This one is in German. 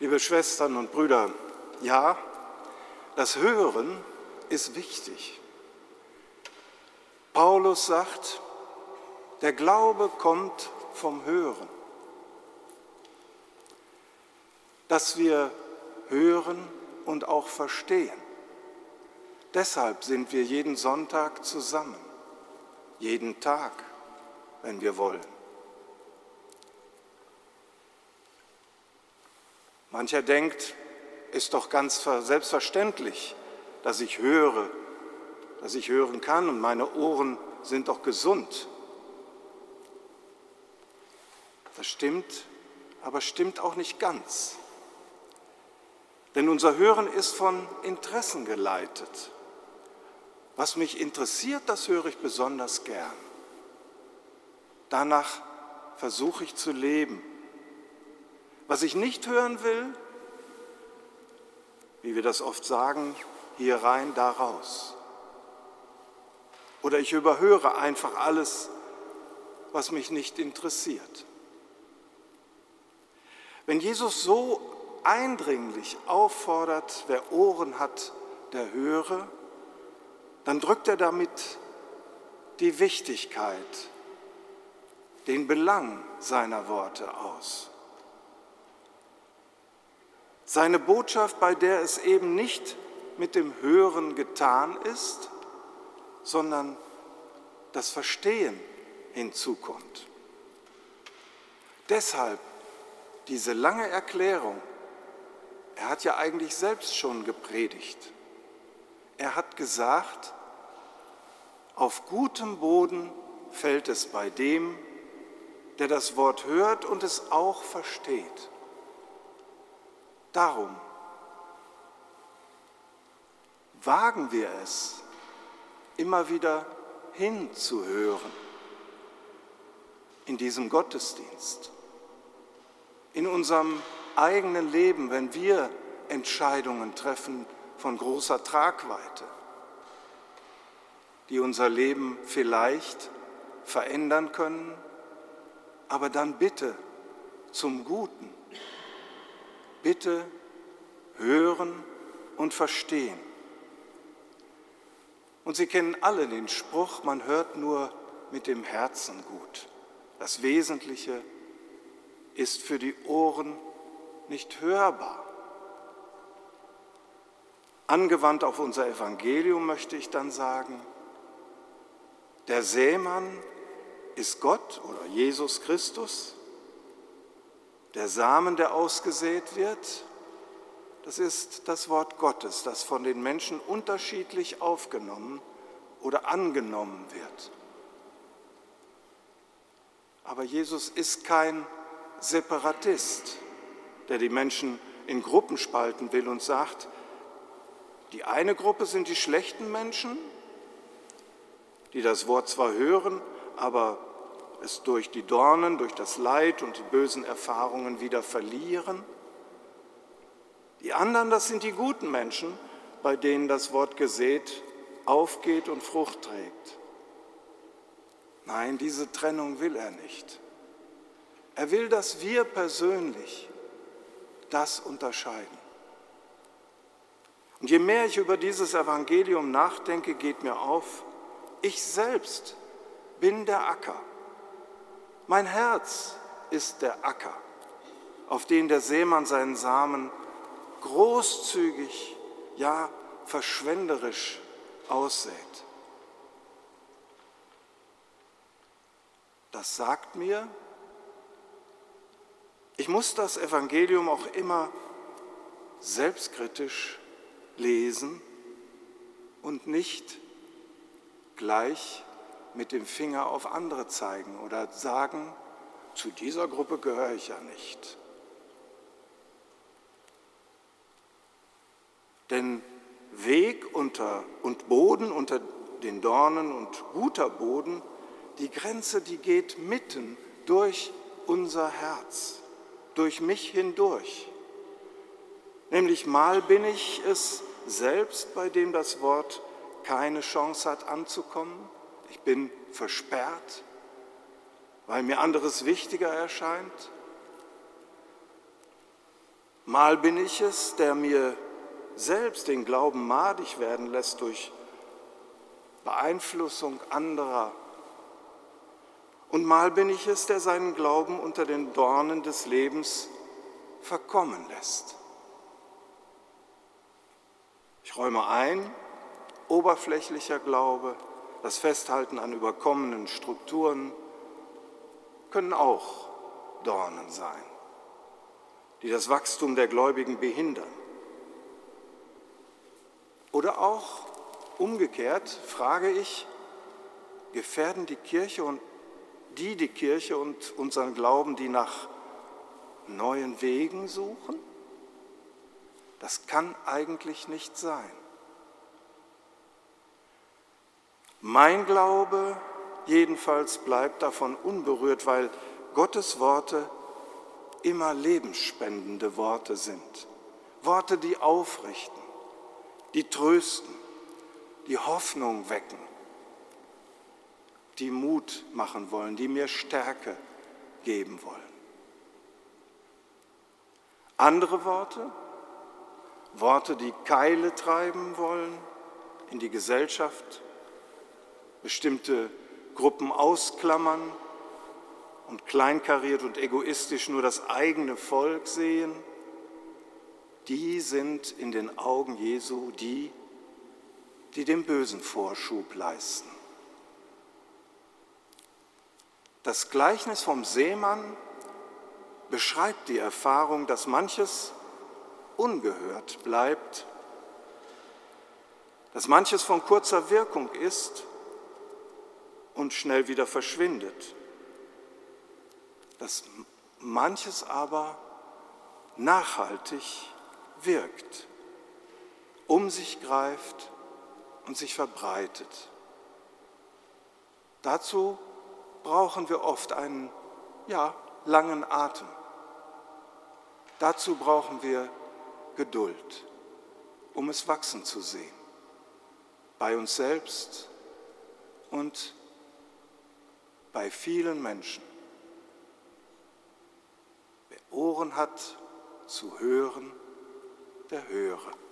Liebe Schwestern und Brüder, ja, das Hören ist wichtig. Paulus sagt, der Glaube kommt vom Hören. Dass wir hören und auch verstehen. Deshalb sind wir jeden Sonntag zusammen, jeden Tag, wenn wir wollen. Mancher denkt, ist doch ganz selbstverständlich, dass ich höre, dass ich hören kann und meine Ohren sind doch gesund. Das stimmt, aber stimmt auch nicht ganz. Denn unser Hören ist von Interessen geleitet. Was mich interessiert, das höre ich besonders gern. Danach versuche ich zu leben was ich nicht hören will, wie wir das oft sagen, hier rein, da raus. Oder ich überhöre einfach alles, was mich nicht interessiert. Wenn Jesus so eindringlich auffordert, wer Ohren hat, der höre, dann drückt er damit die Wichtigkeit, den Belang seiner Worte aus. Seine Botschaft, bei der es eben nicht mit dem Hören getan ist, sondern das Verstehen hinzukommt. Deshalb diese lange Erklärung. Er hat ja eigentlich selbst schon gepredigt. Er hat gesagt, auf gutem Boden fällt es bei dem, der das Wort hört und es auch versteht. Darum wagen wir es, immer wieder hinzuhören in diesem Gottesdienst, in unserem eigenen Leben, wenn wir Entscheidungen treffen von großer Tragweite, die unser Leben vielleicht verändern können, aber dann bitte zum Guten bitte hören und verstehen. Und Sie kennen alle den Spruch, man hört nur mit dem Herzen gut. Das Wesentliche ist für die Ohren nicht hörbar. Angewandt auf unser Evangelium möchte ich dann sagen, der Sämann ist Gott oder Jesus Christus der Samen, der ausgesät wird, das ist das Wort Gottes, das von den Menschen unterschiedlich aufgenommen oder angenommen wird. Aber Jesus ist kein Separatist, der die Menschen in Gruppen spalten will und sagt, die eine Gruppe sind die schlechten Menschen, die das Wort zwar hören, aber es durch die Dornen, durch das Leid und die bösen Erfahrungen wieder verlieren. Die anderen, das sind die guten Menschen, bei denen das Wort gesät aufgeht und Frucht trägt. Nein, diese Trennung will er nicht. Er will, dass wir persönlich das unterscheiden. Und je mehr ich über dieses Evangelium nachdenke, geht mir auf, ich selbst bin der Acker. Mein Herz ist der Acker, auf den der Seemann seinen Samen großzügig, ja verschwenderisch aussät. Das sagt mir, ich muss das Evangelium auch immer selbstkritisch lesen und nicht gleich mit dem Finger auf andere zeigen oder sagen, zu dieser Gruppe gehöre ich ja nicht. Denn Weg unter, und Boden unter den Dornen und guter Boden, die Grenze, die geht mitten durch unser Herz, durch mich hindurch. Nämlich mal bin ich es selbst, bei dem das Wort keine Chance hat anzukommen, ich bin versperrt, weil mir anderes wichtiger erscheint. Mal bin ich es, der mir selbst den Glauben madig werden lässt durch Beeinflussung anderer. Und mal bin ich es, der seinen Glauben unter den Dornen des Lebens verkommen lässt. Ich räume ein, oberflächlicher Glaube, das Festhalten an überkommenen Strukturen können auch Dornen sein, die das Wachstum der Gläubigen behindern. Oder auch umgekehrt frage ich, gefährden die Kirche und die die Kirche und unseren Glauben, die nach neuen Wegen suchen? Das kann eigentlich nicht sein. Mein Glaube jedenfalls bleibt davon unberührt, weil Gottes Worte immer lebensspendende Worte sind. Worte, die aufrichten, die trösten, die Hoffnung wecken, die Mut machen wollen, die mir Stärke geben wollen. Andere Worte, Worte, die Keile treiben wollen in die Gesellschaft, bestimmte Gruppen ausklammern und kleinkariert und egoistisch nur das eigene Volk sehen, die sind in den Augen Jesu die, die dem Bösen Vorschub leisten. Das Gleichnis vom Seemann beschreibt die Erfahrung, dass manches ungehört bleibt, dass manches von kurzer Wirkung ist und schnell wieder verschwindet, dass manches aber nachhaltig wirkt, um sich greift und sich verbreitet. Dazu brauchen wir oft einen ja, langen Atem. Dazu brauchen wir Geduld, um es wachsen zu sehen, bei uns selbst und bei vielen Menschen. Wer Ohren hat zu hören, der höre.